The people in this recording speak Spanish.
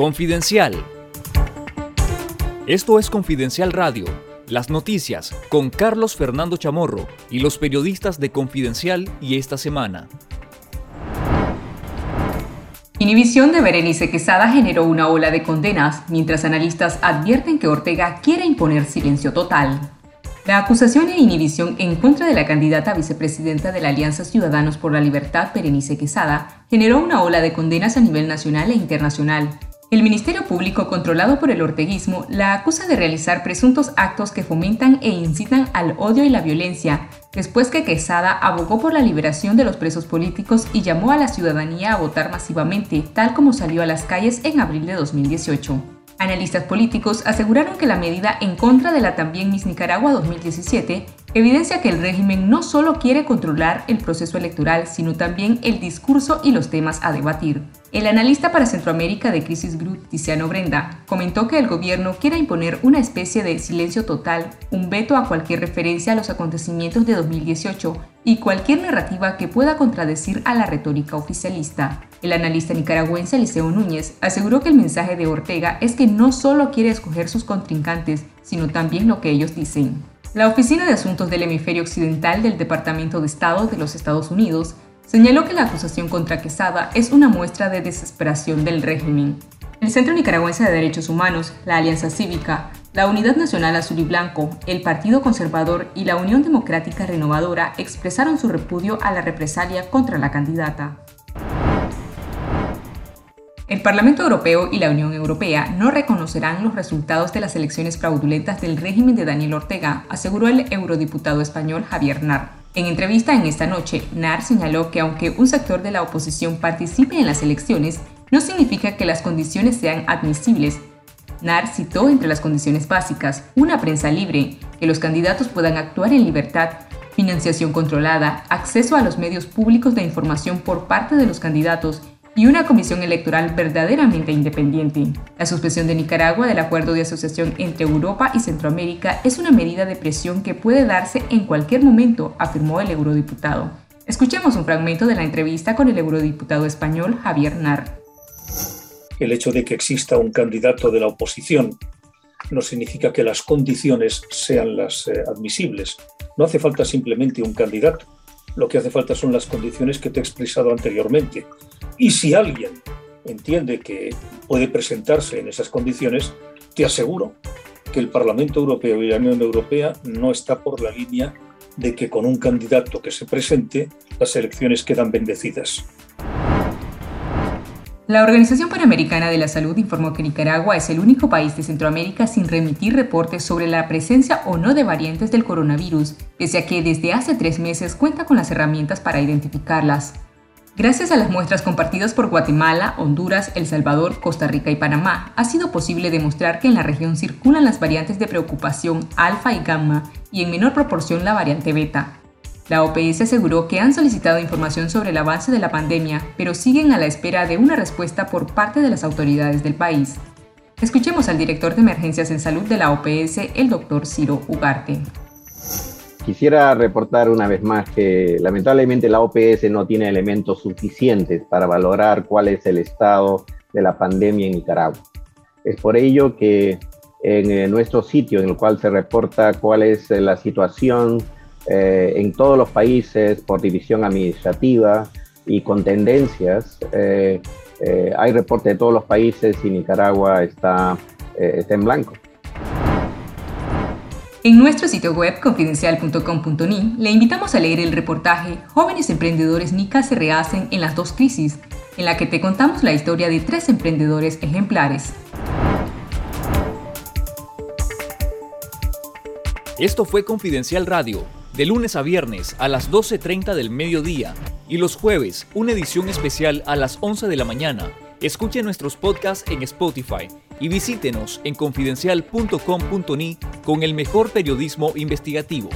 Confidencial. Esto es Confidencial Radio, las noticias con Carlos Fernando Chamorro y los periodistas de Confidencial y esta semana. Inhibición de Berenice Quesada generó una ola de condenas, mientras analistas advierten que Ortega quiere imponer silencio total. La acusación e inhibición en contra de la candidata vicepresidenta de la Alianza Ciudadanos por la Libertad, Berenice Quesada, generó una ola de condenas a nivel nacional e internacional, el Ministerio Público, controlado por el orteguismo, la acusa de realizar presuntos actos que fomentan e incitan al odio y la violencia, después que Quesada abogó por la liberación de los presos políticos y llamó a la ciudadanía a votar masivamente, tal como salió a las calles en abril de 2018. Analistas políticos aseguraron que la medida en contra de la también Miss Nicaragua 2017 evidencia que el régimen no solo quiere controlar el proceso electoral, sino también el discurso y los temas a debatir. El analista para Centroamérica de Crisis Group, Tiziano Brenda, comentó que el gobierno quiere imponer una especie de silencio total, un veto a cualquier referencia a los acontecimientos de 2018 y cualquier narrativa que pueda contradecir a la retórica oficialista. El analista nicaragüense Eliseo Núñez aseguró que el mensaje de Ortega es que no solo quiere escoger sus contrincantes, sino también lo que ellos dicen. La Oficina de Asuntos del Hemisferio Occidental del Departamento de Estado de los Estados Unidos señaló que la acusación contra Quesada es una muestra de desesperación del régimen. El Centro Nicaragüense de Derechos Humanos, la Alianza Cívica, la Unidad Nacional Azul y Blanco, el Partido Conservador y la Unión Democrática Renovadora expresaron su repudio a la represalia contra la candidata. El Parlamento Europeo y la Unión Europea no reconocerán los resultados de las elecciones fraudulentas del régimen de Daniel Ortega, aseguró el eurodiputado español Javier Nar. En entrevista en esta noche, NAR señaló que aunque un sector de la oposición participe en las elecciones, no significa que las condiciones sean admisibles. NAR citó entre las condiciones básicas una prensa libre, que los candidatos puedan actuar en libertad, financiación controlada, acceso a los medios públicos de información por parte de los candidatos y una comisión electoral verdaderamente independiente. La suspensión de Nicaragua del acuerdo de asociación entre Europa y Centroamérica es una medida de presión que puede darse en cualquier momento, afirmó el eurodiputado. Escuchemos un fragmento de la entrevista con el eurodiputado español Javier Nar. El hecho de que exista un candidato de la oposición no significa que las condiciones sean las eh, admisibles. No hace falta simplemente un candidato. Lo que hace falta son las condiciones que te he expresado anteriormente y si alguien entiende que puede presentarse en esas condiciones, te aseguro que el Parlamento Europeo y la Unión Europea no está por la línea de que con un candidato que se presente las elecciones quedan bendecidas. La Organización Panamericana de la Salud informó que Nicaragua es el único país de Centroamérica sin remitir reportes sobre la presencia o no de variantes del coronavirus, pese a que desde hace tres meses cuenta con las herramientas para identificarlas. Gracias a las muestras compartidas por Guatemala, Honduras, El Salvador, Costa Rica y Panamá, ha sido posible demostrar que en la región circulan las variantes de preocupación alfa y gamma y en menor proporción la variante beta. La OPS aseguró que han solicitado información sobre el avance de la pandemia, pero siguen a la espera de una respuesta por parte de las autoridades del país. Escuchemos al director de emergencias en salud de la OPS, el doctor Ciro Ugarte. Quisiera reportar una vez más que lamentablemente la OPS no tiene elementos suficientes para valorar cuál es el estado de la pandemia en Nicaragua. Es por ello que en eh, nuestro sitio en el cual se reporta cuál es eh, la situación eh, en todos los países por división administrativa y con tendencias, hay reporte de todos los países y Nicaragua está, está en blanco. En nuestro sitio web confidencial.com.ni le invitamos a leer el reportaje Jóvenes emprendedores NICA se rehacen en las dos crisis, en la que te contamos la historia de tres emprendedores ejemplares. Esto fue Confidencial Radio, de lunes a viernes a las 12.30 del mediodía y los jueves una edición especial a las 11 de la mañana. Escuche nuestros podcasts en Spotify y visítenos en confidencial.com.ni con el mejor periodismo investigativo.